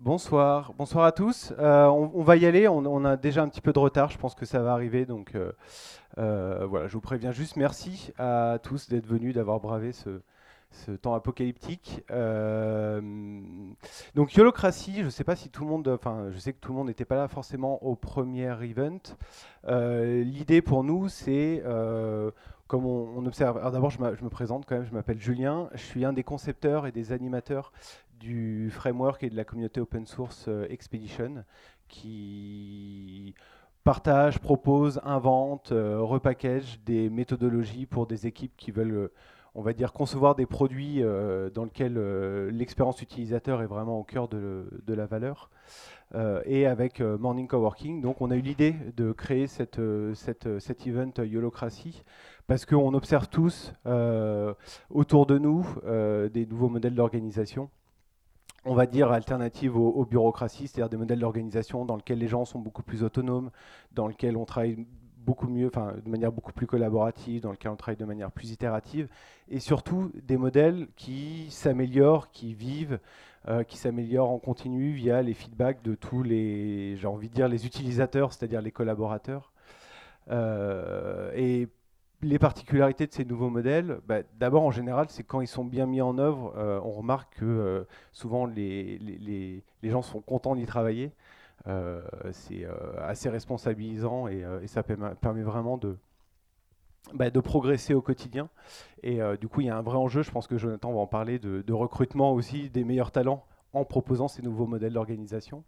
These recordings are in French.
Bonsoir, bonsoir à tous. Euh, on, on va y aller. On, on a déjà un petit peu de retard. Je pense que ça va arriver. Donc euh, euh, voilà, je vous préviens juste. Merci à tous d'être venus, d'avoir bravé ce, ce temps apocalyptique. Euh, donc Yolocratie, je ne sais pas si tout le monde, enfin je sais que tout le monde n'était pas là forcément au premier event. Euh, L'idée pour nous, c'est euh, comme on, observe. Alors d'abord, je, me présente quand même. Je m'appelle Julien. Je suis un des concepteurs et des animateurs du framework et de la communauté open source euh, Expedition, qui partage, propose, invente, euh, repackage des méthodologies pour des équipes qui veulent, euh, on va dire, concevoir des produits dans lesquels l'expérience utilisateur est vraiment au cœur de, la valeur. Et avec Morning Coworking, donc on a eu l'idée de créer cet event Yolocratie parce qu'on observe tous euh, autour de nous euh, des nouveaux modèles d'organisation on va dire, alternatives aux, bureaucraties, c'est-à-dire des modèles d'organisation dans lesquels les gens sont beaucoup plus autonomes, dans lesquels on travaille beaucoup mieux, enfin, de manière beaucoup plus collaborative, dans lesquels on travaille de manière plus itérative, et surtout des modèles qui s'améliorent, qui vivent, euh, qui s'améliorent en continu via les feedbacks de tous les, j'ai envie de dire, les utilisateurs, c'est-à-dire les collaborateurs. Et les particularités de ces nouveaux modèles, bah, d'abord en général, c'est quand ils sont bien mis en œuvre, euh, on remarque que euh, souvent les, gens sont contents d'y travailler. Euh, c'est assez responsabilisant et, ça permet, vraiment de, bah, de progresser au quotidien. Et du coup, il y a un vrai enjeu, je pense que Jonathan va en parler, de recrutement aussi des meilleurs talents en proposant ces nouveaux modèles d'organisation.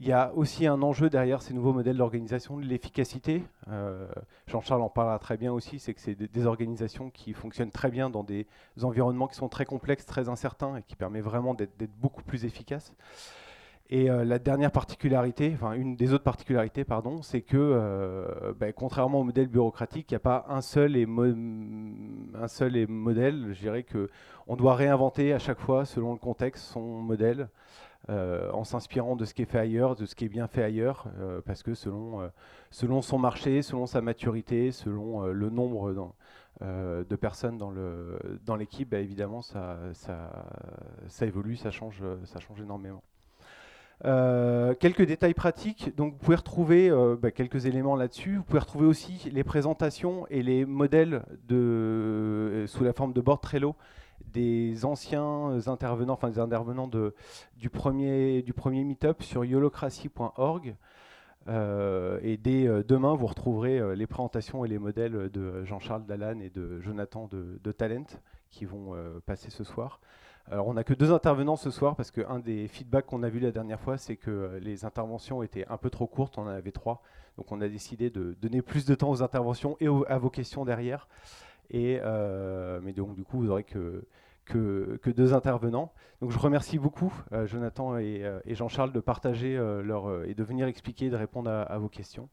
Il y a aussi un enjeu derrière ces nouveaux modèles d'organisation de l'efficacité. Euh, Jean-Charles en parlera très bien aussi, c'est que c'est des, organisations qui fonctionnent très bien dans des environnements qui sont très complexes, très incertains et qui permet vraiment d'être beaucoup plus efficaces. Et euh, la dernière particularité, enfin une des autres particularités, pardon, c'est que euh, ben, contrairement au modèle bureaucratique, il n'y a pas un seul, et un seul et modèle. Je dirais que on doit réinventer à chaque fois, selon le contexte, son modèle, euh, en s'inspirant de ce qui est fait ailleurs, de ce qui est bien fait ailleurs, euh, parce que selon, euh, selon son marché, selon sa maturité, selon le nombre de personnes dans dans l'équipe, bah, évidemment, ça, ça, évolue, ça change, ça change énormément. Quelques détails pratiques. Donc, vous pouvez retrouver bah, quelques éléments là-dessus. Vous pouvez retrouver aussi les présentations et les modèles de, sous la forme de board Trello des anciens intervenants, enfin des intervenants du premier, du premier meetup sur yolocracy.org. Euh, et dès euh, demain, vous retrouverez euh, les présentations et les modèles de Jean-Charles Dallan et de Jonathan de, Talent qui vont euh, passer ce soir. Alors, on n'a que deux intervenants ce soir parce qu'un des feedbacks qu'on a vu la dernière fois, c'est que euh, les interventions étaient un peu trop courtes. On en avait trois. Donc, on a décidé de donner plus de temps aux interventions et à vos questions derrière. Euh, mais donc, du coup, vous aurez que, deux intervenants. Donc, je remercie beaucoup euh, Jonathan et, euh, et Jean-Charles de partager leur, et de venir expliquer, de répondre à, vos questions.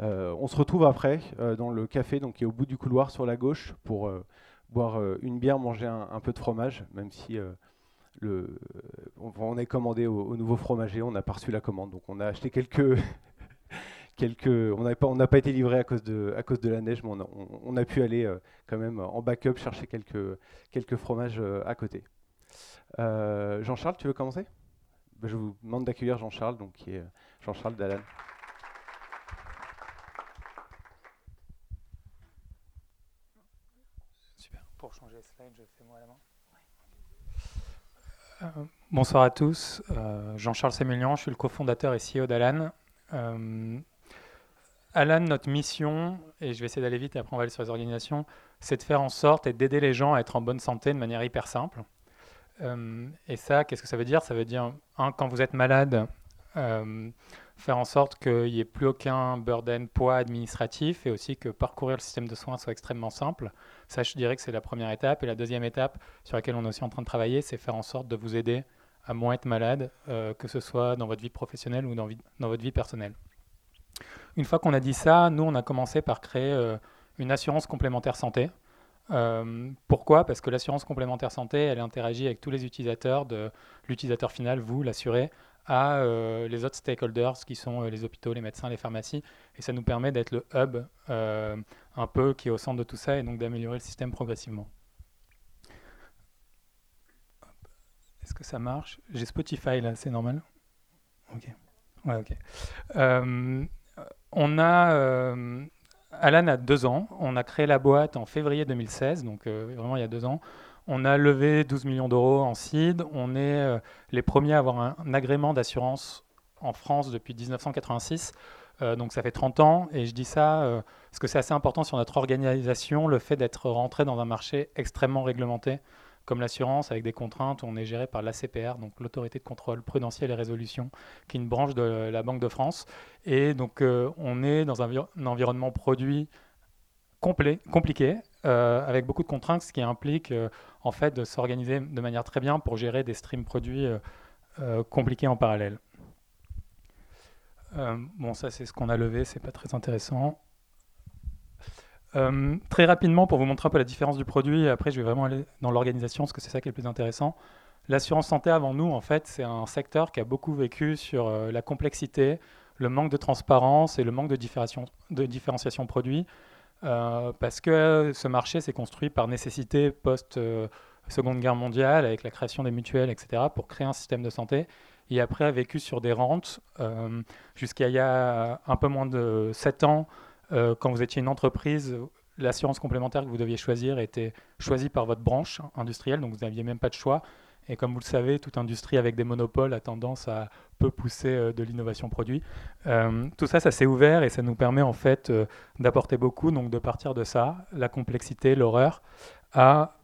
On se retrouve après dans le café, donc qui est au bout du couloir sur la gauche, pour boire une bière, manger un, peu de fromage, même si on, on est commandé au, au nouveau fromager, on n'a pas reçu la commande, donc on a acheté quelques, quelques, on n'a pas, été livré à cause de, à cause de la neige, mais on a, on- on a pu aller euh, quand même en backup chercher quelques, quelques fromages euh, à côté. Euh, Jean-Charles, tu veux commencer? Ben, Je vous demande d'accueillir Jean-Charles, donc qui est Jean-Charles Dallan. Super. Pour changer les slides, je fais moi à la main. Bonsoir à tous. Euh, Jean-Charles Sémélian, je suis le cofondateur et CEO d'Alan. Euh, Alan, notre mission, et je vais essayer d'aller vite et après on va aller sur les organisations, c'est de faire en sorte et d'aider les gens à être en bonne santé de manière hyper simple. Euh, et ça, qu'est-ce que ça veut dire? Ça veut dire, un, quand vous êtes malade, euh, faire en sorte qu'il n'y ait plus aucun burden, poids administratif, et aussi que parcourir le système de soins soit extrêmement simple. Ça, je dirais que c'est la première étape. Et la deuxième étape sur laquelle on est aussi en train de travailler, c'est faire en sorte de vous aider à moins être malade, euh, que ce soit dans votre vie professionnelle ou dans, votre vie personnelle. Une fois qu'on a dit ça, nous, on a commencé par créer euh, une assurance complémentaire santé. Euh, pourquoi? Parce que l'assurance complémentaire santé, elle interagit avec tous les utilisateurs, de l'utilisateur final, vous, l'assuré, à euh, les autres stakeholders qui sont les hôpitaux, les médecins, les pharmacies. Et ça nous permet d'être le hub un peu qui est au centre de tout ça et donc d'améliorer le système progressivement. Est-ce que ça marche? J'ai Spotify là, c'est normal? Ok. Ouais, ok. Euh, on a. Euh, Alan a deux ans. On a créé la boîte en février 2016, donc euh, vraiment il y a deux ans. On a levé 12 millions d'euros en seed. On est les premiers à avoir un, agrément d'assurance en France depuis 1986. donc ça fait 30 ans. Et je dis ça parce que c'est assez important sur notre organisation, le fait d'être rentré dans un marché extrêmement réglementé comme l'assurance, avec des contraintes, on est géré par l'ACPR, donc l'autorité de contrôle prudentiel et résolution, qui est une branche de la Banque de France. Et donc euh, on est dans un, environnement produit complet, compliqué, euh, avec beaucoup de contraintes, ce qui implique euh, en fait de s'organiser de manière très bien pour gérer des streams produits compliqués en parallèle. bon, ça c'est ce qu'on a levé, c'est pas très intéressant. Euh, très rapidement, pour vous montrer un peu la différence du produit, après je vais vraiment aller dans l'organisation, parce que c'est ça qui est le plus intéressant. L'assurance santé avant nous, en fait, c'est un secteur qui a beaucoup vécu sur euh, la complexité, le manque de transparence et le manque de, de différenciation produit, euh, parce que ce marché s'est construit par nécessité post-seconde guerre mondiale, avec la création des mutuelles, etc., pour créer un système de santé. Et après a vécu sur des rentes jusqu'à il y a un peu moins de 7 ans euh, quand vous étiez une entreprise, l'assurance complémentaire que vous deviez choisir était choisie par votre branche industrielle, donc vous n'aviez même pas de choix. Et comme vous le savez, toute industrie avec des monopoles a tendance à peu pousser euh, de l'innovation produit. Euh, tout ça, ça s'est ouvert et ça nous permet en fait d'apporter beaucoup, donc de partir de ça, la complexité, l'horreur, à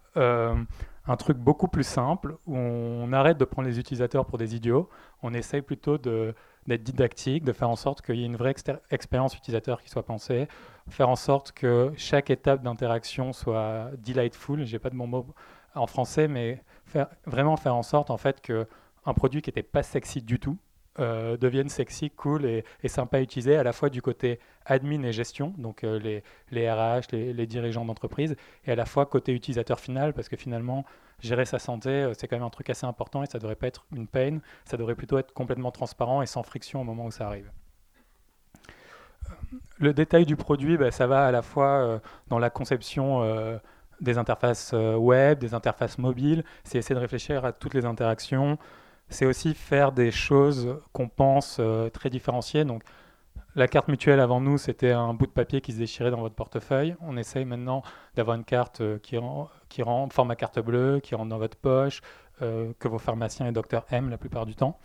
un truc beaucoup plus simple où on arrête de prendre les utilisateurs pour des idiots. On essaye plutôt de d'être didactique, de faire en sorte qu'il y ait une vraie expérience utilisateur qui soit pensée, faire en sorte que chaque étape d'interaction soit delightful, j'ai pas de bon mot en français, mais faire, vraiment faire en sorte en fait que un produit qui n'était pas sexy du tout euh, devienne sexy, cool et, sympa à utiliser, à la fois du côté admin et gestion, donc euh, les, les, RH, les, dirigeants d'entreprise, et à la fois côté utilisateur final, parce que finalement, gérer sa santé, euh, c'est quand même un truc assez important et ça devrait pas être une peine, ça devrait plutôt être complètement transparent et sans friction au moment où ça arrive. Le détail du produit, bah, ça va à la fois euh, dans la conception euh, des interfaces web, des interfaces mobiles, c'est essayer de réfléchir à toutes les interactions, c'est aussi faire des choses qu'on pense très différenciées. Donc, la carte mutuelle avant nous, c'était un bout de papier qui se déchirait dans votre portefeuille. On essaye maintenant d'avoir une carte euh, qui, rend, qui rend format carte bleue, qui rentre dans votre poche, euh, que vos pharmaciens et docteurs aiment la plupart du temps.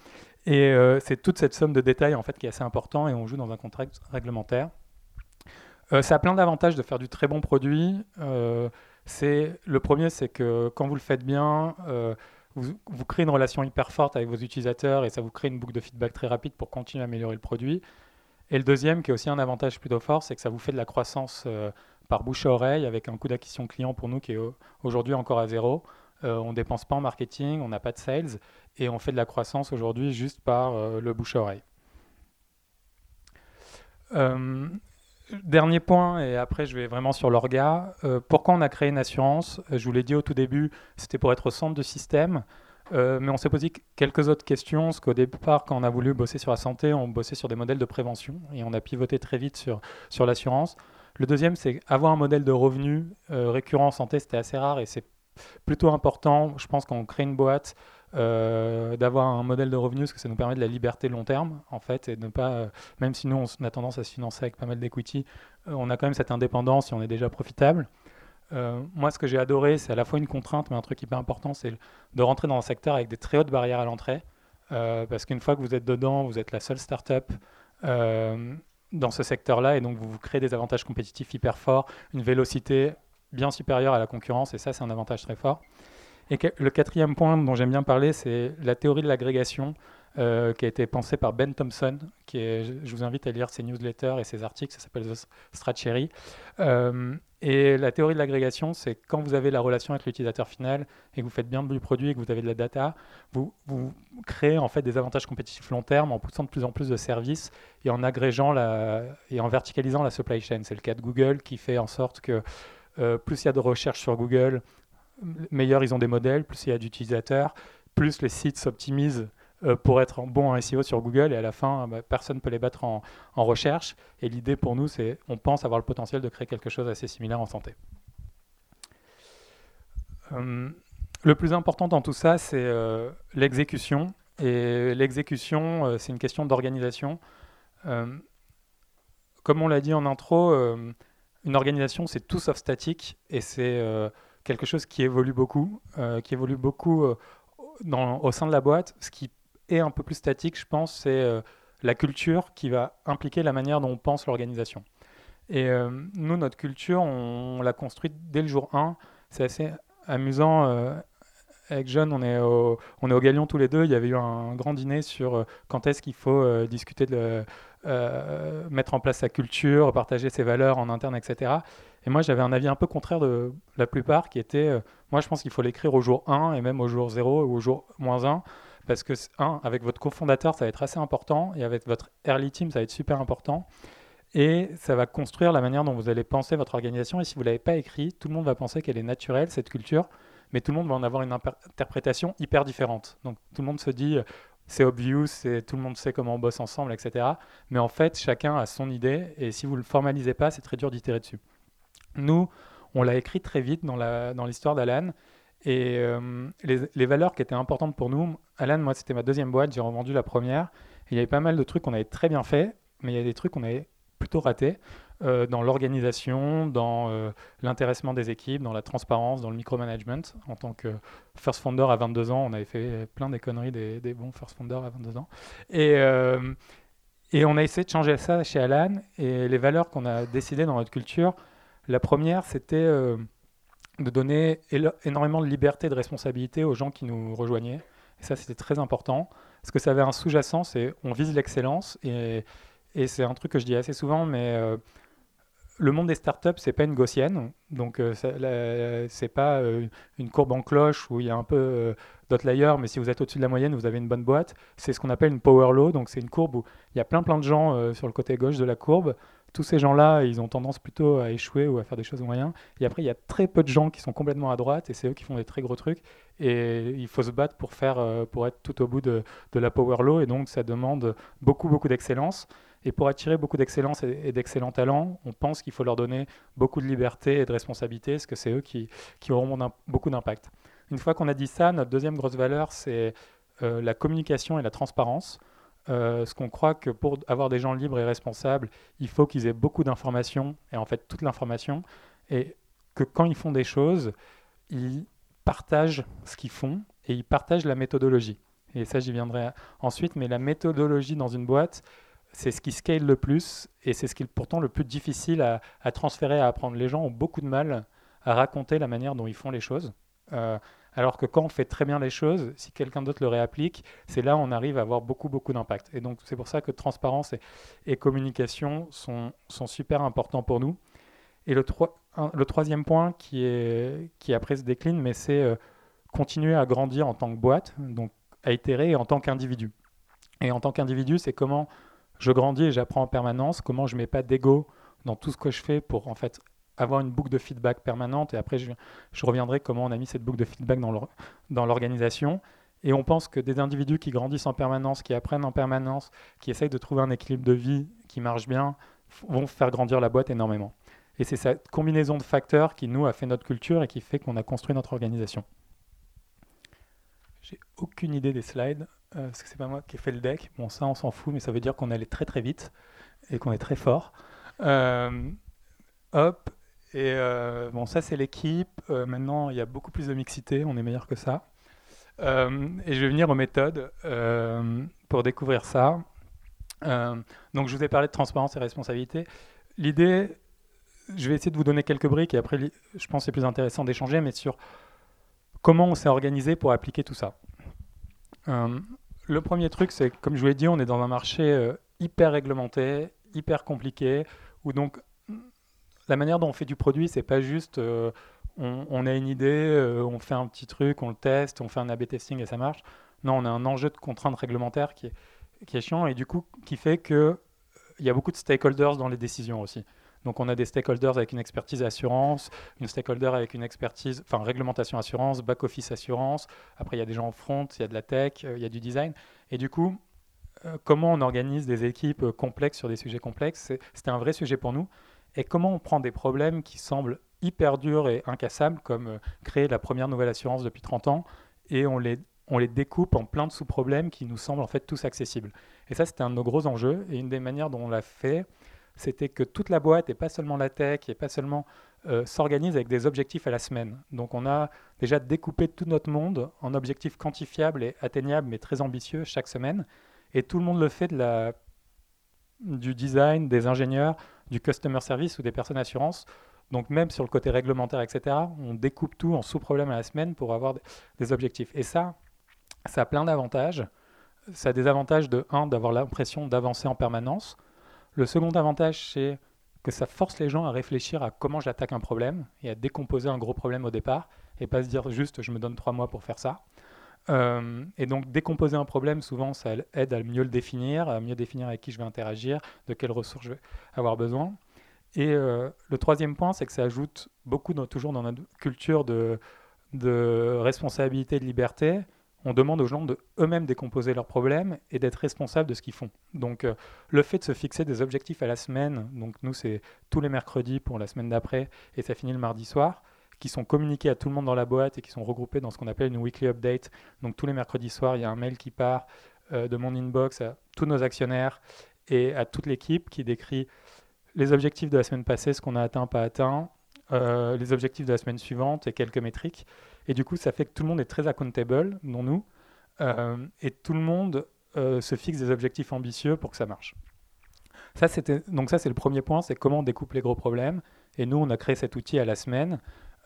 Et euh, c'est toute cette somme de détails qui est assez important et on joue dans un contrat réglementaire. ça a plein d'avantages de faire du très bon produit. le premier, c'est que quand vous le faites bien, vous, créez une relation hyper forte avec vos utilisateurs et ça vous crée une boucle de feedback très rapide pour continuer à améliorer le produit. Et le deuxième, qui est aussi un avantage plutôt fort, c'est que ça vous fait de la croissance euh, par bouche à oreille avec un coût d'acquisition client pour nous qui est aujourd'hui encore à zéro. Euh, on ne dépense pas en marketing, on n'a pas de sales et on fait de la croissance aujourd'hui juste par euh, le bouche à oreille. dernier point, et après je vais vraiment sur l'orga. pourquoi on a créé une assurance? Je vous l'ai dit au tout début, c'était pour être au centre de système. Euh, mais on s'est posé quelques autres questions, parce qu'au départ, quand on a voulu bosser sur la santé, on bossait sur des modèles de prévention et on a pivoté très vite sur, sur l'assurance. Le deuxième, c'est avoir un modèle de revenus euh, récurrent en santé, c'était assez rare et c'est plutôt important, je pense, quand on crée une boîte, euh, d'avoir un modèle de revenus, parce que ça nous permet de la liberté long terme, en fait, et de ne pas, même si nous, on a tendance à se financer avec pas mal d'equity, on a quand même cette indépendance si on est déjà profitable. Euh, moi, ce que j'ai adoré, c'est à la fois une contrainte, mais un truc hyper important, c'est de rentrer dans un secteur avec des très hautes barrières à l'entrée. Euh, parce qu'une fois que vous êtes dedans, vous êtes la seule startup euh, dans ce secteur-là, et donc vous, vous créez des avantages compétitifs hyper forts, une vélocité bien supérieure à la concurrence, et ça, c'est un avantage très fort. Et le quatrième point dont j'aime bien parler, c'est la théorie de l'agrégation. Qui a été pensé par Ben Thompson, qui je vous invite à lire ses newsletters et ses articles, ça s'appelle The. Euh, et la théorie de l'agrégation, c'est quand vous avez la relation avec l'utilisateur final et que vous faites bien du produit et que vous avez de la data, vous, créez en fait des avantages compétitifs long terme en poussant de plus en plus de services et en agrégeant la, et en verticalisant la supply chain. C'est le cas de Google qui fait en sorte que euh, plus il y a de recherches sur Google, meilleurs ils ont des modèles, plus il y a d'utilisateurs, plus les sites s'optimisent pour être bon en SEO sur Google et à la fin, bah, personne ne peut les battre en, recherche. Et l'idée pour nous, c'est on pense avoir le potentiel de créer quelque chose assez similaire en santé. Euh, le plus important dans tout ça, c'est euh, l'exécution. Et l'exécution, euh, c'est une question d'organisation. Euh, comme on l'a dit en intro, une organisation, c'est tout sauf statique et c'est quelque chose qui évolue beaucoup, qui évolue beaucoup au sein de la boîte. Ce qui est un peu plus statique, je pense, c'est la culture qui va impliquer la manière dont on pense l'organisation. Et nous, notre culture, on, l'a construite dès le jour 1. C'est assez amusant avec John, on est, au, on est au Galion tous les deux. Il y avait eu un grand dîner sur euh, quand est-ce qu'il faut euh, discuter de euh, mettre en place sa culture, partager ses valeurs en interne, etc. Et moi, j'avais un avis un peu contraire de la plupart qui était moi, je pense qu'il faut l'écrire au jour 1 et même au jour 0 ou au jour moins 1. Parce que, un, avec votre cofondateur, ça va être assez important. Et avec votre early team, ça va être super important. Et ça va construire la manière dont vous allez penser votre organisation. Et si vous ne l'avez pas écrit, tout le monde va penser qu'elle est naturelle, cette culture mais tout le monde va en avoir une interprétation hyper différente. Donc tout le monde se dit c'est obvious, tout le monde sait comment on bosse ensemble, etc. Mais en fait, chacun a son idée et si vous ne le formalisez pas, c'est très dur d'itérer dessus. Nous, on l'a écrit très vite dans l'histoire dans d'Alan. Et euh, les, valeurs qui étaient importantes pour nous, Alan, moi, c'était ma deuxième boîte, j'ai revendu la première. il y avait pas mal de trucs qu'on avait très bien fait, mais il y a des trucs qu'on avait plutôt ratés. Euh, dans l'organisation, dans euh, l'intéressement des équipes, dans la transparence, dans le micromanagement. En tant que first founder à 22 ans, on avait fait plein des conneries des, bons first founders à 22 ans. Et on a essayé de changer ça chez Alan. Et les valeurs qu'on a décidées dans notre culture, la première, c'était de donner énormément de liberté et de responsabilité aux gens qui nous rejoignaient. Et ça, c'était très important. Parce que ça avait un sous-jacent, c'est on vise l'excellence. Et, et c'est un truc que je dis assez souvent, mais le monde des startups, c'est pas une gaussienne, donc euh, c'est pas euh, une courbe en cloche où il y a un peu euh, d'outlier, mais si vous êtes au-dessus de la moyenne, vous avez une bonne boîte. C'est ce qu'on appelle une power law, donc c'est une courbe où il y a plein plein de gens sur le côté gauche de la courbe. Tous ces gens-là, ils ont tendance plutôt à échouer ou à faire des choses moyennes. Et après, il y a très peu de gens qui sont complètement à droite, et c'est eux qui font des très gros trucs. Et il faut se battre pour faire, pour être tout au bout de, de la power law, et donc ça demande beaucoup beaucoup d'excellence. Et pour attirer beaucoup d'excellence et, d'excellents talents, on pense qu'il faut leur donner beaucoup de liberté et de responsabilité, parce que c'est eux qui, qui auront beaucoup d'impact. Une fois qu'on a dit ça, notre deuxième grosse valeur, c'est euh, la communication et la transparence. Euh, ce qu'on croit que pour avoir des gens libres et responsables, il faut qu'ils aient beaucoup d'informations, et en fait toute l'information, et que quand ils font des choses, ils partagent ce qu'ils font et ils partagent la méthodologie. Et ça, j'y viendrai ensuite, mais la méthodologie dans une boîte, c'est ce qui scale le plus et c'est ce qui est pourtant le plus difficile à, transférer, à apprendre. Les gens ont beaucoup de mal à raconter la manière dont ils font les choses. Euh, alors que quand on fait très bien les choses, si quelqu'un d'autre le réapplique, c'est là où on arrive à avoir beaucoup, beaucoup d'impact. Et donc, c'est pour ça que transparence et, communication sont, sont, super importants pour nous. Et le, le troisième point qui, est, qui après se décline, mais c'est euh, continuer à grandir en tant que boîte, donc à itérer en tant qu'individu. Et en tant qu'individu, c'est comment je grandis et j'apprends en permanence comment je mets pas d'ego dans tout ce que je fais pour en fait avoir une boucle de feedback permanente. Et après, je, reviendrai comment on a mis cette boucle de feedback dans l'organisation. Et on pense que des individus qui grandissent en permanence, qui apprennent en permanence, qui essayent de trouver un équilibre de vie qui marche bien, vont faire grandir la boîte énormément. Et c'est cette combinaison de facteurs qui, nous, a fait notre culture et qui fait qu'on a construit notre organisation. J'ai aucune idée des slides. Euh, parce que c'est pas moi qui ai fait le deck. Bon, ça, on s'en fout, mais ça veut dire qu'on allait très très vite et qu'on est très fort. Euh, hop, et euh, bon, ça, c'est l'équipe. maintenant, il y a beaucoup plus de mixité, on est meilleur que ça. et je vais venir aux méthodes pour découvrir ça. donc, je vous ai parlé de transparence et responsabilité. L'idée, je vais essayer de vous donner quelques briques et après, je pense que c'est plus intéressant d'échanger, mais sur comment on s'est organisé pour appliquer tout ça. Euh, le premier truc, c'est comme je vous l'ai dit, on est dans un marché euh, hyper réglementé, hyper compliqué, où donc la manière dont on fait du produit, c'est pas juste euh, on, a une idée, on fait un petit truc, on le teste, on fait un A/B testing et ça marche. Non, on a un enjeu de contrainte réglementaire qui est, qui est chiant et du coup qui fait que il y a beaucoup de stakeholders dans les décisions aussi. Donc on a des stakeholders avec une expertise assurance, une stakeholder avec une expertise, enfin réglementation assurance, back-office assurance. Après il y a des gens en front, il y a de la tech, euh, il y a du design. Et du coup, euh, comment on organise des équipes euh, complexes sur des sujets complexes C'était un vrai sujet pour nous. Et comment on prend des problèmes qui semblent hyper durs et incassables, comme euh, créer la première nouvelle assurance depuis 30 ans, et on les, on les découpe en plein de sous-problèmes qui nous semblent en fait tous accessibles. Et ça, c'était un de nos gros enjeux. Et une des manières dont on l'a fait, c'était que toute la boîte, et pas seulement la tech, et pas seulement euh, s'organise avec des objectifs à la semaine. Donc on a déjà découpé tout notre monde en objectifs quantifiables et atteignables, mais très ambitieux chaque semaine. Et tout le monde le fait de la, du design, des ingénieurs, du customer service ou des personnes assurances. Donc même sur le côté réglementaire, etc., on découpe tout en sous-problèmes à la semaine pour avoir des objectifs. Et ça, ça a plein d'avantages. Ça a des avantages de, un, d'avoir l'impression d'avancer en permanence. Le second avantage, c'est que ça force les gens à réfléchir à comment j'attaque un problème et à décomposer un gros problème au départ et pas se dire juste je me donne trois mois pour faire ça. Euh, et donc décomposer un problème, souvent ça aide à mieux le définir, à mieux définir avec qui je vais interagir, de quelles ressources je vais avoir besoin. Et euh, le troisième point, c'est que ça ajoute beaucoup, toujours dans notre culture de, de responsabilité, de liberté, on demande aux gens de eux-mêmes décomposer leurs problèmes et d'être responsables de ce qu'ils font. Donc euh, le fait de se fixer des objectifs à la semaine, donc nous c'est tous les mercredis pour la semaine d'après et ça finit le mardi soir, qui sont communiqués à tout le monde dans la boîte et qui sont regroupés dans ce qu'on appelle une weekly update. Donc tous les mercredis soirs, il y a un mail qui part euh, de mon inbox à tous nos actionnaires et à toute l'équipe qui décrit les objectifs de la semaine passée, ce qu'on a atteint, pas atteint, euh, les objectifs de la semaine suivante et quelques métriques. Et du coup, ça fait que tout le monde est très accountable, dont nous, euh, et tout le monde se fixe des objectifs ambitieux pour que ça marche. Ça, donc ça, c'est le premier point, c'est comment on découpe les gros problèmes. Et nous, on a créé cet outil à la semaine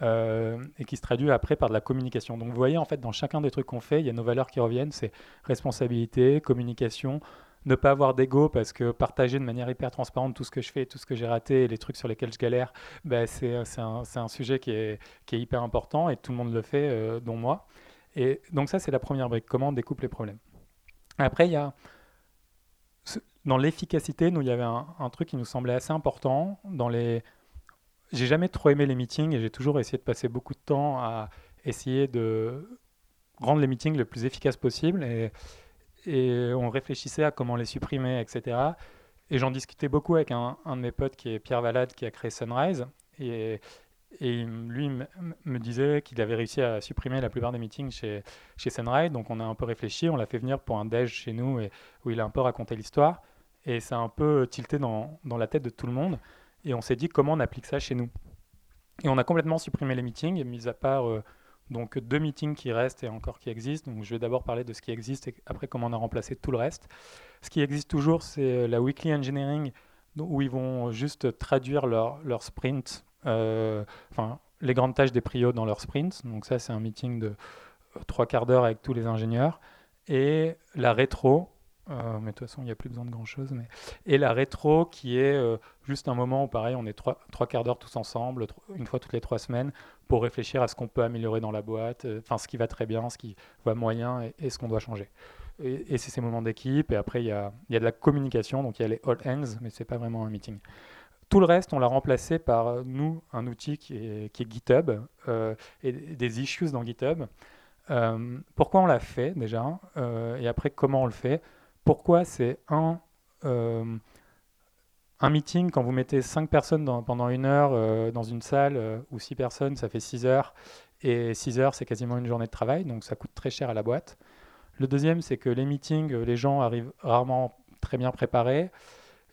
euh, et qui se traduit après par de la communication. Donc vous voyez, en fait, dans chacun des trucs qu'on fait, il y a nos valeurs qui reviennent, c'est responsabilité, communication, ne pas avoir d'ego parce que partager de manière hyper transparente tout ce que je fais, tout ce que j'ai raté, les trucs sur lesquels je galère, ben c'est un, sujet qui est, qui est, hyper important et tout le monde le fait, euh, dont moi. Et donc ça, c'est la première brique, comment on découpe les problèmes. Après, il y a... Dans l'efficacité, nous, il y avait un, un, truc qui nous semblait assez important. Dans les... J'ai jamais trop aimé les meetings et j'ai toujours essayé de passer beaucoup de temps à essayer de rendre les meetings le plus efficaces possible. Et on réfléchissait à comment les supprimer, etc. Et j'en discutais beaucoup avec un, de mes potes qui est Pierre Valade, qui a créé Sunrise. Et, et lui me disait qu'il avait réussi à supprimer la plupart des meetings chez, Sunrise. Donc on a un peu réfléchi, on l'a fait venir pour un déj chez nous où il a un peu raconté l'histoire. Et ça a un peu tilté dans, la tête de tout le monde. Et on s'est dit comment on applique ça chez nous. Et on a complètement supprimé les meetings, mis à part euh, donc deux meetings qui restent et encore qui existent. Donc je vais d'abord parler de ce qui existe et après comment on a remplacé tout le reste. Ce qui existe toujours, c'est euh, la weekly engineering où ils vont juste traduire leur, leur sprint, euh, enfin les grandes tâches des prios dans leur sprint. Donc ça, c'est un meeting de euh, trois quarts d'heure avec tous les ingénieurs. Et la rétro, euh, mais de toute façon, il n'y a plus besoin de grand-chose. Mais... Et la rétro, qui est euh, juste un moment où, pareil, on est trois, trois quarts d'heure tous ensemble, une fois toutes les trois semaines, pour réfléchir à ce qu'on peut améliorer dans la boîte, euh, enfin, ce qui va très bien, ce qui va moyen et, ce qu'on doit changer. Et, c'est ces moments d'équipe. Et après, il y a, y a, de la communication, donc il y a les all hands, mais ce n'est pas vraiment un meeting. Tout le reste, on l'a remplacé par, nous, un outil qui est GitHub et des issues dans GitHub. pourquoi on l'a fait déjà et après comment on le fait? Pourquoi c'est un, euh, un meeting, quand vous mettez cinq personnes pendant une heure euh, dans une salle, euh, ou six personnes, ça fait six heures, et six heures, c'est quasiment une journée de travail, donc ça coûte très cher à la boîte. Le deuxième, c'est que les meetings, les gens arrivent rarement très bien préparés.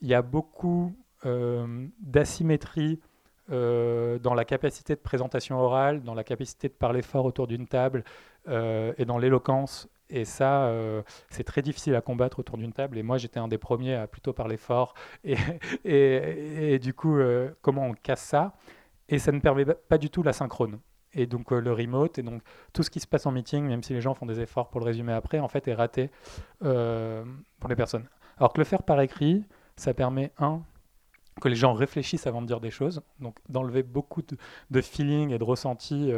Il y a beaucoup d'asymétrie dans la capacité de présentation orale, dans la capacité de parler fort autour d'une table et dans l'éloquence et ça, euh, c'est très difficile à combattre autour d'une table. Et moi, j'étais un des premiers à plutôt parler fort. Et, du coup, euh, comment on casse ça? Et ça ne permet pas du tout la synchrone. Et donc, euh, le remote, et donc tout ce qui se passe en meeting, même si les gens font des efforts pour le résumer après, en fait, est raté pour les personnes. Alors que le faire par écrit, ça permet, un, que les gens réfléchissent avant de dire des choses, donc d'enlever beaucoup de, feeling et de ressenti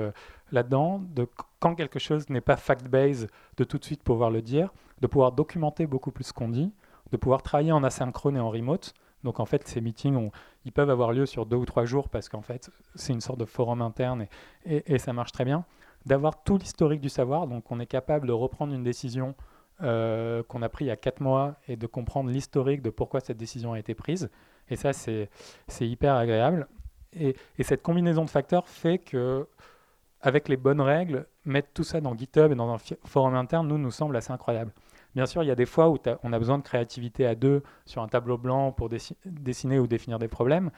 là-dedans, de quand quelque chose n'est pas fact-based, de tout de suite pouvoir le dire, de pouvoir documenter beaucoup plus ce qu'on dit, de pouvoir travailler en asynchrone et en remote. Donc en fait, ces meetings, ils peuvent avoir lieu sur deux ou trois jours parce qu'en fait, c'est une sorte de forum interne et, ça marche très bien. D'avoir tout l'historique du savoir, donc on est capable de reprendre une décision euh, qu'on a prise il y a quatre mois et de comprendre l'historique de pourquoi cette décision a été prise. Et ça, c'est hyper agréable. Et, cette combinaison de facteurs fait que, avec les bonnes règles, mettre tout ça dans GitHub et dans un forum interne, nous, nous semble assez incroyable. Bien sûr, il y a des fois où on a besoin de créativité à deux sur un tableau blanc pour dessiner ou définir des problèmes,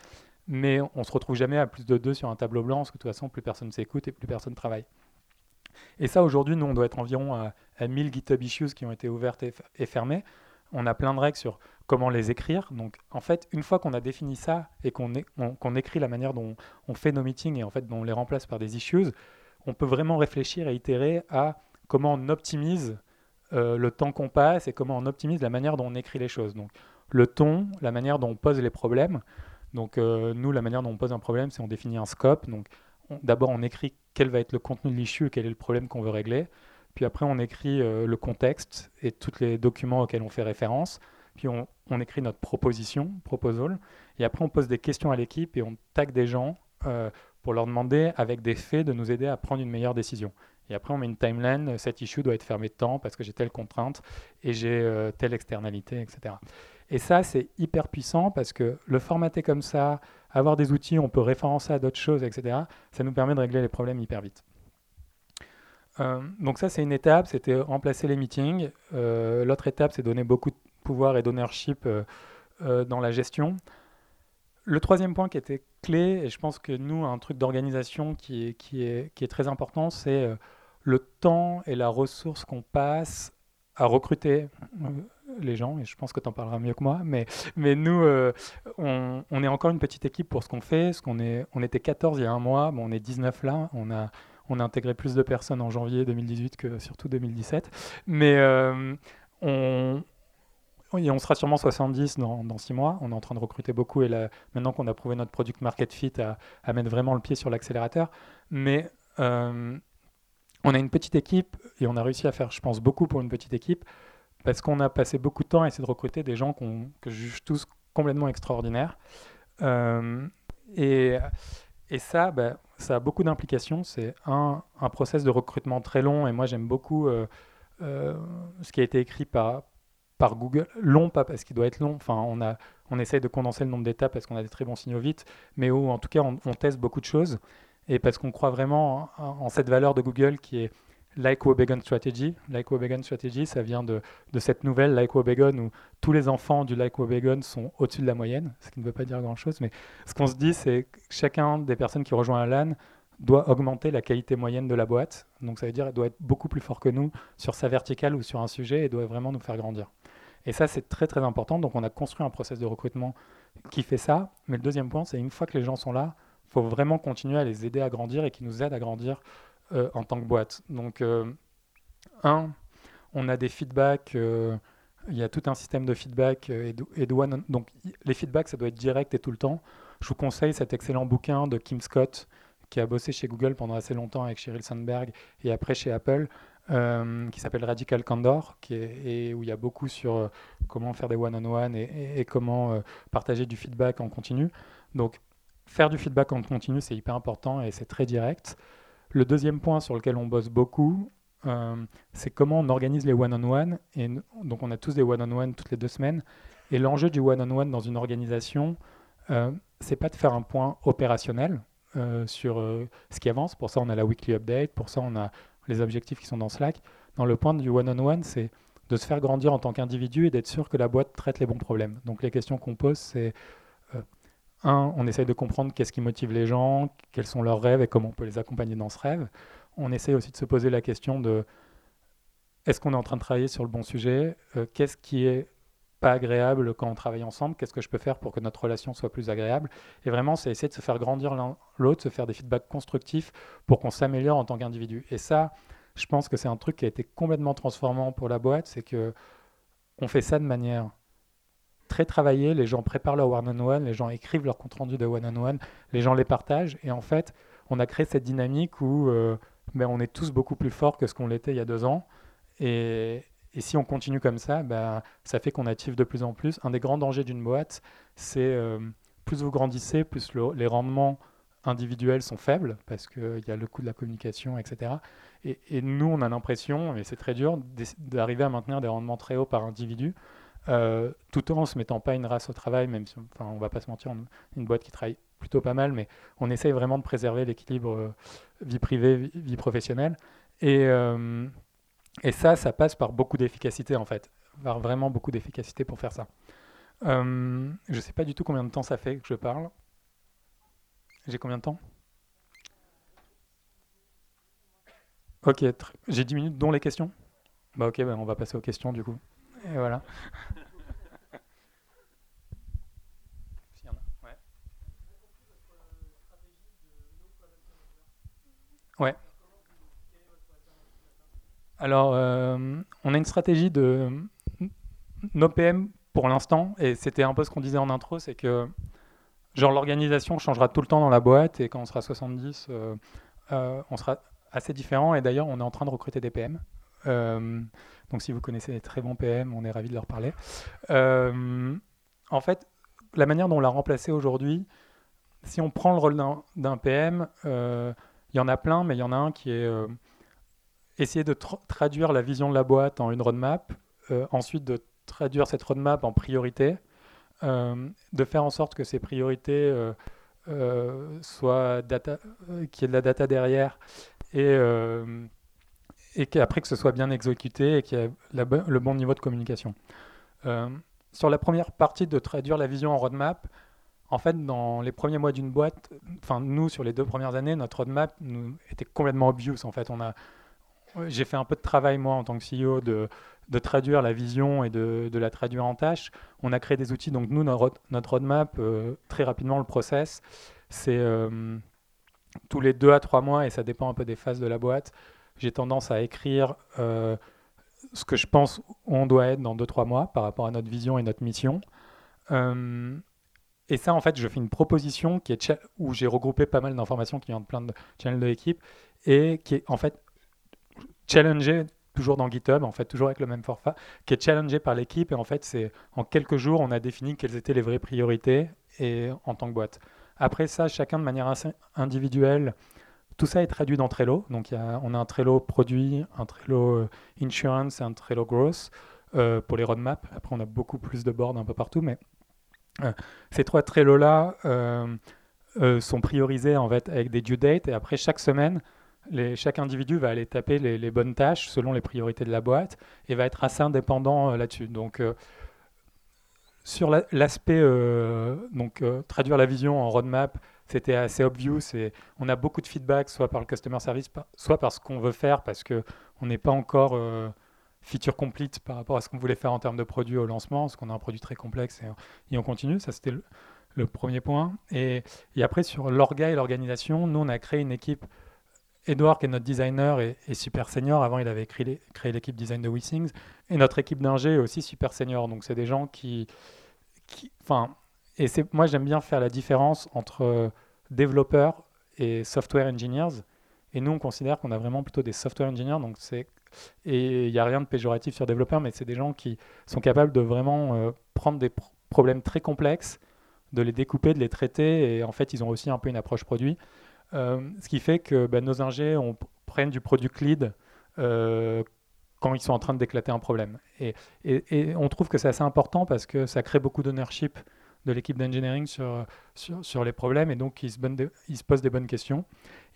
mais on se retrouve jamais à plus de deux sur un tableau blanc, parce que de toute façon, plus personne s'écoute et plus personne travaille. Et ça, aujourd'hui, nous, on doit être environ à, 1000 GitHub issues qui ont été ouvertes et, fermées. On a plein de règles sur comment les écrire. Donc, en fait, une fois qu'on a défini ça et qu'on écrit la manière dont on fait nos meetings et en fait dont on les remplace par des issues, on peut vraiment réfléchir et itérer à comment on optimise euh, le temps qu'on passe et comment on optimise la manière dont on écrit les choses. Donc, le ton, la manière dont on pose les problèmes. Donc, euh, nous, la manière dont on pose un problème, c'est on définit un scope. Donc, d'abord, on écrit quel va être le contenu de l'issue, quel est le problème qu'on veut régler. Puis après, on écrit euh, le contexte et tous les documents auxquels on fait référence. Puis on, écrit notre proposition, proposal. Et après, on pose des questions à l'équipe et on tag des gens pour leur demander, avec des faits, de nous aider à prendre une meilleure décision. Et après, on met une timeline. Cette issue doit être fermée de temps parce que j'ai telle contrainte et j'ai euh, telle externalité, etc. Et ça, c'est hyper puissant parce que le formater comme ça, avoir des outils, on peut référencer à d'autres choses, etc., ça nous permet de régler les problèmes hyper vite. Euh, donc ça, c'est une étape, c'était remplacer les meetings. Euh, l'autre étape, c'est donner beaucoup de pouvoir et d'ownership euh, dans la gestion. Le troisième point qui était clé, et je pense que nous, un truc d'organisation qui est, qui, est, qui est très important, c'est le temps et la ressource qu'on passe à recruter les gens, et je pense que tu en parleras mieux que moi, mais, mais nous, euh, on, est encore une petite équipe pour ce qu'on fait. Ce qu'on est, on était 14 il y a un mois, bon, on est 19 là, on a, on a intégré plus de personnes en janvier 2018 que surtout 2017, mais euh, on, on sera sûrement 70 dans, dans 6 mois. On est en train de recruter beaucoup et maintenant qu'on a prouvé notre product market fit, à, mettre vraiment le pied sur l'accélérateur. Mais euh, on a une petite équipe et on a réussi à faire, je pense, beaucoup pour une petite équipe parce qu'on a passé beaucoup de temps à essayer de recruter des gens que je juge tous complètement extraordinaires. Euh, et, et, ça, bah, ça a beaucoup d'implications. C'est un, un process de recrutement très long, et moi j'aime beaucoup euh, ce qui a été écrit par, par Google. Long, pas parce qu'il doit être long. Enfin, on, a, on essaye de condenser le nombre d'étapes parce qu'on a des très bons signaux vite, mais où en tout cas on, teste beaucoup de choses, et parce qu'on croit vraiment en cette valeur de Google qui est Like Wobegon Strategy. Like Wobegon Strategy, ça vient de, de, cette nouvelle Like Wobegon où tous les enfants du Like Wobegon sont au-dessus de la moyenne, ce qui ne veut pas dire grand-chose, mais ce qu'on se dit, c'est que chacun des personnes qui rejoint la LAN doit augmenter la qualité moyenne de la boîte. Donc ça veut dire qu'elle doit être beaucoup plus fort que nous sur sa verticale ou sur un sujet et doit vraiment nous faire grandir. Et ça, c'est très très important. Donc on a construit un process de recrutement qui fait ça. Mais le deuxième point, c'est une fois que les gens sont là, il faut vraiment continuer à les aider à grandir et qu'ils nous aident à grandir euh, en tant que boîte. Donc, euh, un, on a des feedbacks. Euh, il y a tout un système de feedback et donc les feedbacks ça doit être direct et tout le temps. Je vous conseille cet excellent bouquin de Kim Scott qui a bossé chez Google pendant assez longtemps avec Sheryl Sandberg et après chez Apple, qui s'appelle Radical Candor, où il y a beaucoup sur comment faire des one-on-one et, comment partager du feedback en continu. Donc, faire du feedback en continu, c'est hyper important et c'est très direct. Le deuxième point sur lequel on bosse beaucoup, euh, c'est comment on organise les one-on-one. Et donc, on a tous des one-on-one toutes les deux semaines. Et l'enjeu du one-on-one dans une organisation, euh, c'est pas de faire un point opérationnel euh, sur euh, ce qui avance. Pour ça, on a la weekly update. Pour ça, on a les objectifs qui sont dans Slack. Dans le point du one-on-one, c'est de se faire grandir en tant qu'individu et d'être sûr que la boîte traite les bons problèmes. Donc, les questions qu'on pose, c'est un, on essaye de comprendre qu'est-ce qui motive les gens, quels sont leurs rêves et comment on peut les accompagner dans ce rêve. On essaye aussi de se poser la question de est-ce qu'on est en train de travailler sur le bon sujet? Euh, Qu'est-ce qui est agréable quand on travaille ensemble Qu'est-ce que je peux faire pour que notre relation soit plus agréable? Et vraiment, c'est essayer de se faire grandir l'un l'autre, se faire des feedbacks constructifs pour qu'on s'améliore en tant qu'individu. Et ça, je pense que c'est un truc qui a été complètement transformant pour la boîte, c'est que on fait ça de manière très travaillé, les gens préparent leur one-on-one, les gens écrivent leur compte-rendu de one-on-one, les gens les partagent, et en fait, on a créé cette dynamique où euh, ben, on est tous beaucoup plus forts que ce qu'on l'était il y a deux ans, et, si on continue comme ça, ben, ça fait qu'on active de plus en plus. Un des grands dangers d'une boîte, c'est euh, plus vous grandissez, plus les rendements individuels sont faibles, parce qu'il y a le coût de la communication, etc. Et, et nous, on a l'impression, et c'est très dur, d'arriver à maintenir des rendements très hauts par individu. Euh, tout en se mettant pas une race au travail, même si, enfin, on va pas se mentir, une boîte qui travaille plutôt pas mal, mais on essaye vraiment de préserver l'équilibre vie privée, vie, professionnelle. Et, et ça, ça passe par beaucoup d'efficacité en fait, par vraiment beaucoup d'efficacité pour faire ça. je ne sais pas du tout combien de temps ça fait que je parle. J'ai combien de temps? Ok, j'ai 10 minutes, dont les questions? Bah ok, bah on va passer aux questions du coup. Et voilà. Ouais. Alors, euh, on a une stratégie de no PM pour l'instant, et c'était un peu ce qu'on disait en intro, c'est que genre l'organisation changera tout le temps dans la boîte, et quand on sera 70, euh, euh, on sera assez différent. Et d'ailleurs, on est en train de recruter des PM. donc, si vous connaissez des très bons PM, on est ravi de leur parler. en fait, la manière dont on l'a remplacé aujourd'hui, si on prend le rôle d'un PM, il y en a plein, mais il y en a un qui est essayer de traduire la vision de la boîte en une roadmap, euh, ensuite de traduire cette roadmap en priorité, euh, de faire en sorte que ces priorités soient data, qu'il y ait de la data derrière et, et qu'après que ce soit bien exécuté et qu'il y ait le bon niveau de communication. sur la première partie de traduire la vision en roadmap, en fait, dans les premiers mois d'une boîte, enfin nous sur les deux premières années, notre roadmap était complètement obvious. En fait, on a, j'ai fait un peu de travail moi en tant que CEO de, de traduire la vision et de, la traduire en tâches. On a créé des outils. Donc nous, notre, notre roadmap, euh, très rapidement le process, c'est euh, tous les deux à trois mois et ça dépend un peu des phases de la boîte. J'ai tendance à écrire euh, ce que je pense on doit être dans deux trois mois par rapport à notre vision et notre mission. Et ça, en fait, je fais une proposition qui est où j'ai regroupé pas mal d'informations qui viennent de plein de channels de l'équipe et qui est en fait challengé toujours dans GitHub, en fait, toujours avec le même forfait, qui est challengé par l'équipe. Et en fait, c'est en quelques jours, on a défini quelles étaient les vraies priorités et en tant que boîte. Après ça, chacun de manière individuelle, tout ça est traduit dans Trello. Donc, on a un Trello produit, un Trello euh, insurance et un Trello growth euh, pour les roadmaps. Après, on a beaucoup plus de boards un peu partout, mais euh, ces trois Trello-là sont priorisés en fait avec des due dates et après chaque semaine, chaque individu va aller taper les, bonnes tâches selon les priorités de la boîte et va être assez indépendant là-dessus. Donc sur l'aspect donc traduire la vision en roadmap, c'était assez obvious et on a beaucoup de feedback soit par le customer service, soit par ce qu'on veut faire parce que on n'est pas encore feature complete par rapport à ce qu'on voulait faire en termes de produit au lancement, parce qu'on a un produit très complexe et, on continue. Ça, c'était le, premier point. Et, après, sur l'orga et l'organisation, nous, on a créé une équipe. Edouard, qui est notre designer, est, super senior. Avant, il avait créé, l'équipe design de WeSings. Et notre équipe d'ingé est aussi super senior. Donc, c'est des gens qui. Enfin, et moi, j'aime bien faire la différence entre développeurs et software engineers. Et nous, on considère qu'on a vraiment plutôt des software engineers. Donc, et il n'y a rien de péjoratif sur développeurs, mais c'est des gens qui sont capables de vraiment euh, prendre des problèmes très complexes, de les découper, de les traiter. Et en fait, ils ont aussi un peu une approche produit. Euh, ce qui fait que bah, nos ingés on, prennent du product lead euh, quand ils sont en train d'éclater un problème. Et, on trouve que c'est assez important parce que ça crée beaucoup d'ownership de l'équipe d'engineering sur, les problèmes et donc ils se, posent des bonnes questions.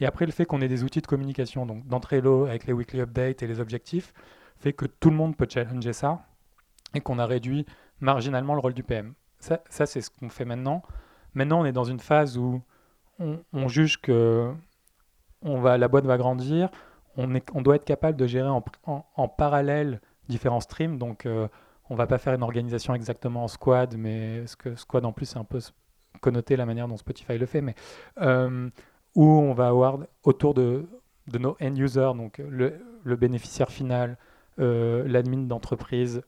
Et après, le fait qu'on ait des outils de communication, donc dans Trello avec les weekly updates et les objectifs, fait que tout le monde peut challenger ça et qu'on a réduit marginalement le rôle du PM. Ça c'est ce qu'on fait maintenant. Maintenant, on est dans une phase où on, juge que on va, la boîte va grandir, on, doit être capable de gérer en, parallèle différents streams. Donc, euh, on va pas faire une organisation exactement en squad, mais ce que squad en plus c'est un peu connoté la manière dont Spotify le fait, mais euh, où on va avoir autour de, nos end users, donc le, le bénéficiaire final, euh, l'admin d'entreprise,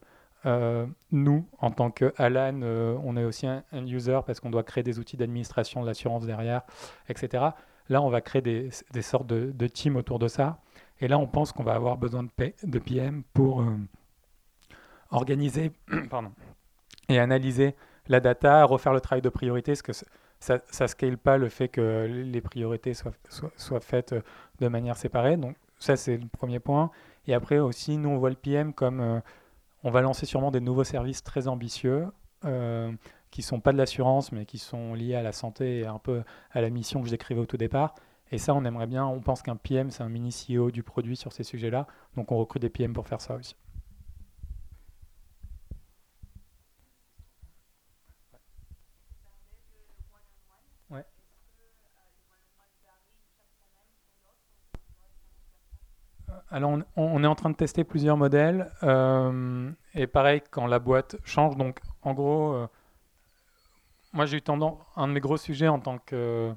euh, nous, en tant que Alan, on est aussi un user parce qu'on doit créer des outils d'administration de l'assurance derrière, etc. Là, on va créer des, sortes de, de, teams autour de ça. Et là, on pense qu'on va avoir besoin de, PM pour organiser pardon, et analyser la data, refaire le travail de priorité, parce que ça ne scale pas le fait que les priorités soient, faites euh, de manière séparée. Donc ça, c'est le premier point. Et après aussi, nous, on voit le PM comme... On va lancer sûrement des nouveaux services très ambitieux. Euh, qui sont pas de l'assurance, mais qui sont liés à la santé et un peu à la mission que je décrivais au tout départ. Et ça, on aimerait bien, on pense qu'un PM, c'est un mini CEO du produit sur ces sujets-là. Donc on recrute des PM pour faire ça aussi. Alors, on, est en train de tester plusieurs modèles. Euh, et pareil, quand la boîte change, donc en gros, euh, moi j'ai eu tendance, un de mes gros sujets en tant que,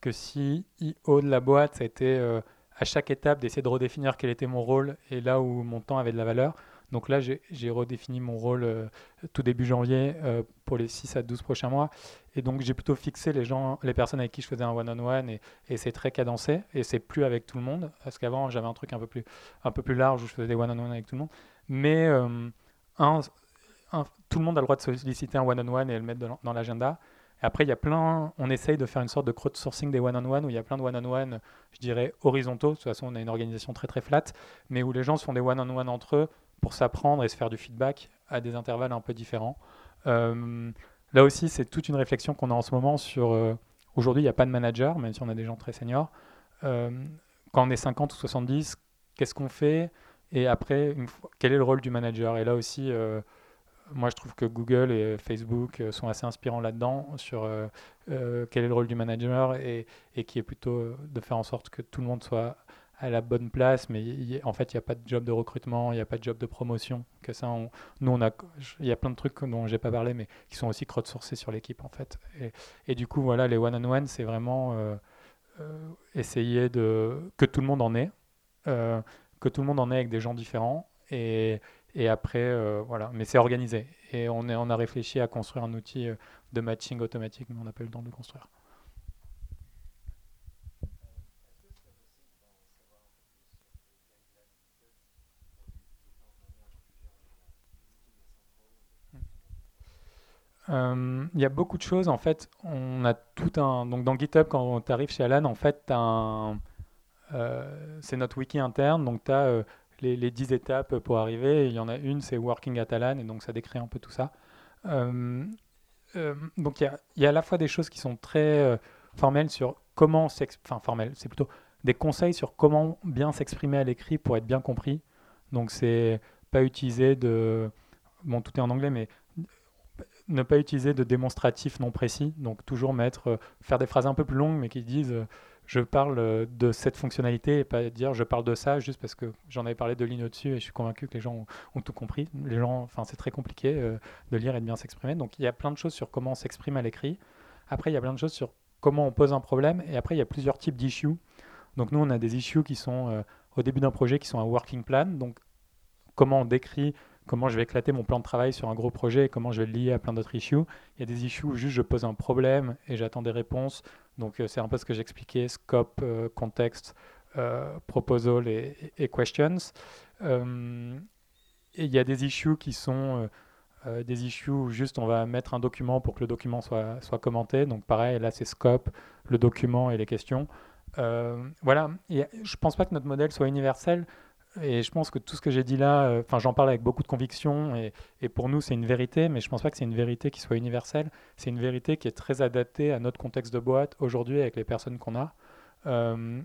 que CEO de la boîte, ça a été euh, à chaque étape d'essayer de redéfinir quel était mon rôle et là où mon temps avait de la valeur. Donc là, j'ai redéfini mon rôle euh, tout début janvier euh, pour les 6 à 12 prochains mois. Et donc, j'ai plutôt fixé les, gens, les personnes avec qui je faisais un one-on-one et, c'est très cadencé. Et c'est plus avec tout le monde. Parce qu'avant, j'avais un truc un peu, plus, un peu plus large où je faisais des one-on-one avec tout le monde. Mais euh, tout le monde a le droit de solliciter un one-on-one et le mettre dans l'agenda. Et après, il y a plein, on essaye de faire une sorte de crowdsourcing des one-on-one où il y a plein de one-on-one, je dirais, horizontaux. De toute façon, on a une organisation très très flat, mais où les gens se font des one-on-one entre eux pour s'apprendre et se faire du feedback à des intervalles un peu différents. Euh, là aussi, c'est toute une réflexion qu'on a en ce moment sur... Euh, aujourd'hui, il n'y a pas de manager, même si on a des gens très seniors. Euh, quand on est 50 ou 70, qu'est-ce qu'on fait? Et après, quel est le rôle du manager? Et là aussi, moi, je trouve que Google et Facebook sont assez inspirants là-dedans sur quel est le rôle du manager et, qui est plutôt de faire en sorte que tout le monde soit à la bonne place, mais en fait, il n'y a pas de job de recrutement, il n'y a pas de job de promotion. Que ça, nous, on a, il y a plein de trucs dont j'ai pas parlé, mais qui sont aussi crowdsourcés sur l'équipe, en fait. Et, du coup, voilà, les one-on-one, c'est vraiment euh, euh, essayer de que tout le monde en ait, euh, que tout le monde en ait avec des gens différents, et, après, voilà. Mais c'est organisé. Et on, on a réfléchi à construire un outil de matching automatique, mais on n'a pas eu le temps de le construire. Euh, y a beaucoup de choses. En fait, on a tout un. Donc, dans GitHub, quand tu arrives chez Alan, en fait, euh, c'est notre wiki interne. Donc, tu as euh, les, les, 10 étapes pour arriver. Il y en a une, c'est Working at Alan. Et donc, ça décrit un peu tout ça. donc, il y y a, à la fois des choses qui sont très formelles sur comment s'exprimer. Enfin, formelles, c'est plutôt des conseils sur comment bien s'exprimer à l'écrit pour être bien compris. Donc, c'est pas utiliser de. Bon, tout est en anglais, mais ne pas utiliser de démonstratifs non précis, donc toujours mettre, euh, faire des phrases un peu plus longues, mais qui disent euh, je parle euh, de cette fonctionnalité et pas dire je parle de ça juste parce que j'en avais parlé de lignes au-dessus et je suis convaincu que les gens ont, tout compris. Les gens, enfin, c'est très compliqué de lire et de bien s'exprimer. Donc il y a plein de choses sur comment on s'exprime à l'écrit. Après, il y a plein de choses sur comment on pose un problème. Et après, il y a plusieurs types d'issues. Donc nous, on a des issues qui sont au début d'un projet qui sont un working plan. Donc comment on décrit comment je vais éclater mon plan de travail sur un gros projet et comment je vais le lier à plein d'autres issues. Il y a des issues où juste je pose un problème et j'attends des réponses. Donc euh, c'est un peu ce que j'expliquais, scope, euh, contexte, euh, proposal et, questions. et il y a des issues qui sont des issues où juste on va mettre un document pour que le document soit, soit commenté. Donc pareil, là c'est scope, le document et les questions. voilà, je ne pense pas que notre modèle soit universel. Et je pense que tout ce que j'ai dit là, euh, j'en parle avec beaucoup de conviction, et, pour nous, c'est une vérité, mais je ne pense pas que c'est une vérité qui soit universelle. C'est une vérité qui est très adaptée à notre contexte de boîte aujourd'hui avec les personnes qu'on a. Euh,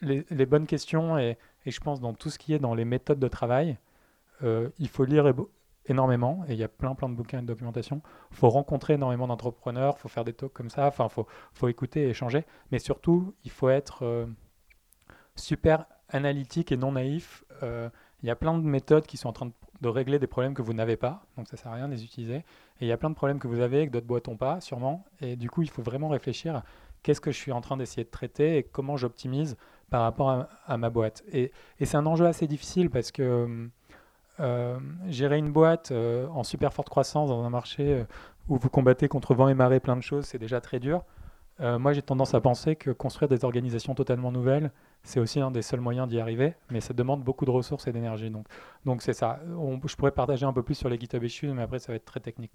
les, bonnes questions, et, et, je pense dans tout ce qui est dans les méthodes de travail, euh, il faut lire énormément, et il y a plein plein de bouquins et de documentation. Il faut rencontrer énormément d'entrepreneurs, il faut faire des talks comme ça, enfin, il faut, faut écouter et échanger, mais surtout, il faut être super analytique et non naïf. Euh, il y a plein de méthodes qui sont en train de, régler des problèmes que vous n'avez pas, donc ça sert à rien de les utiliser. Et il y a plein de problèmes que vous avez et que d'autres boîtes n'ont pas, sûrement. Et du coup, il faut vraiment réfléchir à qu'est-ce que je suis en train d'essayer de traiter et comment j'optimise par rapport à, ma boîte. Et, c'est un enjeu assez difficile parce que euh, gérer une boîte euh, en super forte croissance dans un marché où vous combattez contre vent et marée plein de choses, c'est déjà très dur. moi, j'ai tendance à penser que construire des organisations totalement nouvelles, c'est aussi un des seuls moyens d'y arriver, mais ça demande beaucoup de ressources et d'énergie. Donc, donc c'est ça. je pourrais partager un peu plus sur les GitHub issues, mais après, ça va être très technique.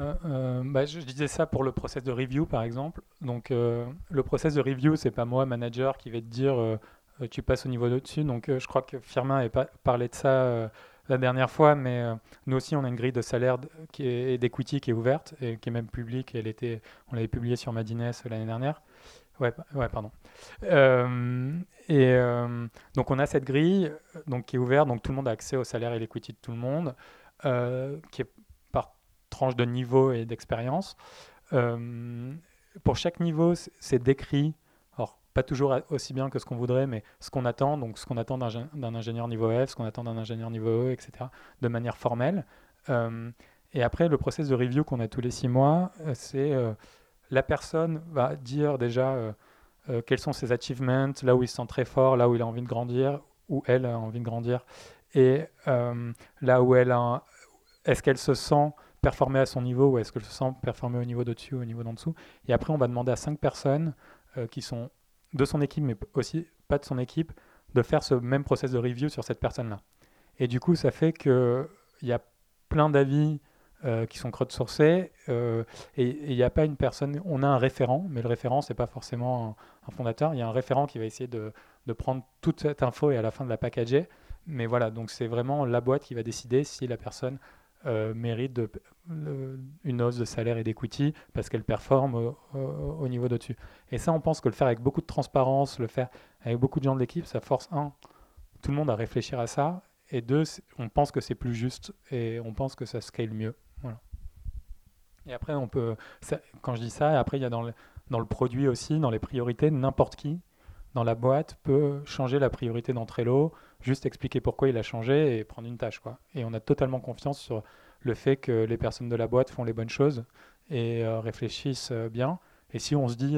Euh, euh, bah, je, disais ça pour le process de review, par exemple. Donc, euh, le process de review, c'est pas moi, manager, qui vais te dire tu passes au niveau au-dessus. Donc, je crois que Firmin pas parlé de ça la dernière fois, mais nous aussi, on a une grille de salaire qui est d'equity qui est ouverte et qui est même publique. Elle était, on l'avait publiée sur Madines l'année dernière. Ouais, ouais, pardon. et donc, on a cette grille donc, qui est ouverte, donc tout le monde a accès au salaire et l'equity de tout le monde, qui est tranche de niveau et d'expérience. Euh, pour chaque niveau, c'est décrit, pas toujours aussi bien que ce qu'on voudrait, mais ce qu'on attend, donc ce qu'on attend d'un ingénieur niveau F, ce qu'on attend d'un ingénieur niveau E, etc., de manière formelle. Euh, et après, le process de review qu'on a tous les six mois, euh, c'est la personne va dire déjà quels sont ses achievements, là où il se sent très fort, là où il a envie de grandir, où elle a envie de grandir, et là où elle a, est-ce qu'elle se sent performer à son niveau ou est-ce que je sens performer au niveau d'au-dessus ou au niveau d'en dessous. Et après, on va demander à cinq personnes euh, qui sont de son équipe, mais aussi pas de son équipe, de faire ce même process de review sur cette personne-là. Et du coup, ça fait qu'il y a plein d'avis euh, qui sont crowdsourcés euh, et il n'y a pas une personne. On a un référent, mais le référent, c'est pas forcément un, fondateur. Il y a un référent qui va essayer de, de, prendre toute cette info et à la fin de la packager. Mais voilà, donc c'est vraiment la boîte qui va décider si la personne euh, mérite une hausse de salaire et d'equity parce qu'elle performe au, niveau d'au-dessus. Et ça, on pense que le faire avec beaucoup de transparence, le faire avec beaucoup de gens de l'équipe, ça force, un, tout le monde à réfléchir à ça, et deux, on pense que c'est plus juste et on pense que ça scale mieux. Et après, on peut, quand je dis ça, après, il y a dans le produit aussi, dans les priorités, n'importe qui dans la boîte peut changer la priorité d'Entrello, juste expliquer pourquoi il a changé et prendre une tâche. Quoi. Et on a totalement confiance sur le fait que les personnes de la boîte font les bonnes choses et euh, réfléchissent euh, bien. Et si on se dit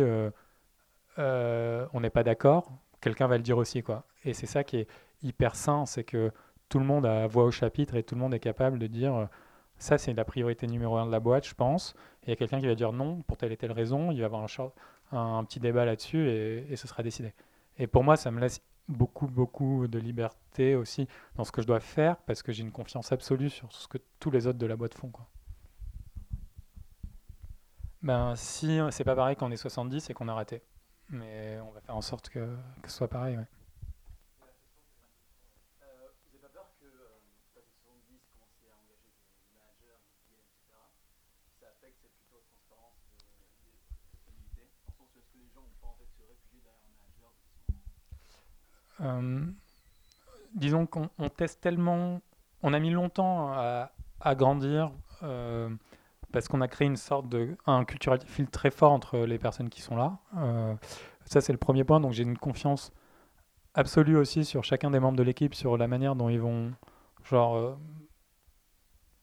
euh, on n'est pas d'accord, quelqu'un va le dire aussi. Quoi. Et c'est ça qui est hyper sain, c'est que tout le monde a voix au chapitre et tout le monde est capable de dire ça c'est la priorité numéro un de la boîte, je pense. Et il y a quelqu'un qui va dire non pour telle et telle raison, il va avoir un, un petit débat là-dessus et, ce sera décidé. Et pour moi, ça me laisse beaucoup, beaucoup de liberté aussi dans ce que je dois faire parce que j'ai une confiance absolue sur ce que tous les autres de la boîte font. Quoi. Ben, si c'est pas pareil qu'on est 70, et qu'on a raté. Mais on va faire en sorte que, que ce soit pareil. Disons qu'on teste tellement, on a mis longtemps à, grandir euh, parce qu'on a créé une sorte de un culturel fil très fort entre les personnes qui sont là. Euh, ça c'est le premier point. Donc j'ai une confiance absolue aussi sur chacun des membres de l'équipe sur la manière dont ils vont genre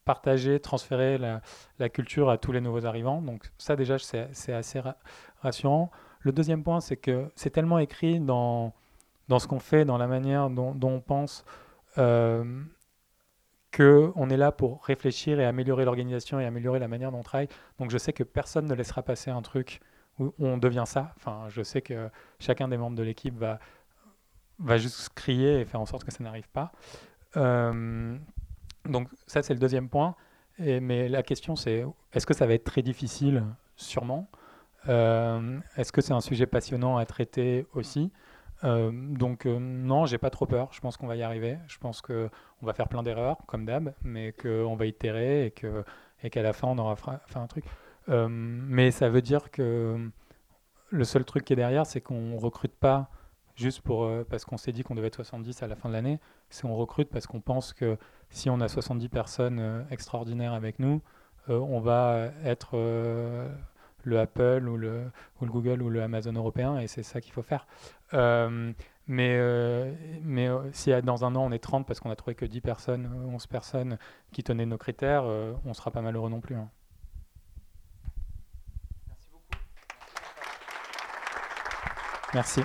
partager, transférer la, la, culture à tous les nouveaux arrivants. Donc ça déjà c'est assez rassurant. Le deuxième point c'est que c'est tellement écrit dans dans ce qu'on fait, dans la manière dont, on pense, euh, qu'on est là pour réfléchir et améliorer l'organisation et améliorer la manière dont on travaille. Donc je sais que personne ne laissera passer un truc où on devient ça. Enfin, je sais que chacun des membres de l'équipe va, va juste crier et faire en sorte que ça n'arrive pas. Euh, donc ça, c'est le deuxième point. Mais la question, c'est est-ce que ça va être très difficile? Sûrement. Euh, est-ce que c'est un sujet passionnant à traiter aussi? Euh, donc euh, non, j'ai pas trop peur. Je pense qu'on va y arriver. Je pense que on va faire plein d'erreurs comme d'hab, mais qu'on va itérer et qu'à la fin on aura fait un truc. Euh, mais ça veut dire que le seul truc qui est derrière, c'est qu'on recrute pas juste pour parce qu'on s'est dit qu'on devait être 70 à la fin de l'année. C'est on recrute parce qu'on pense que si on a 70 personnes extraordinaires avec nous, on va être le Apple ou le, ou le Google ou le Amazon européen, et c'est ça qu'il faut faire. Euh, mais euh, mais euh, si dans un an on est 30 parce qu'on a trouvé que 10 personnes, 11 personnes qui tenaient nos critères, on sera pas malheureux non plus. Hein. Merci beaucoup. Merci.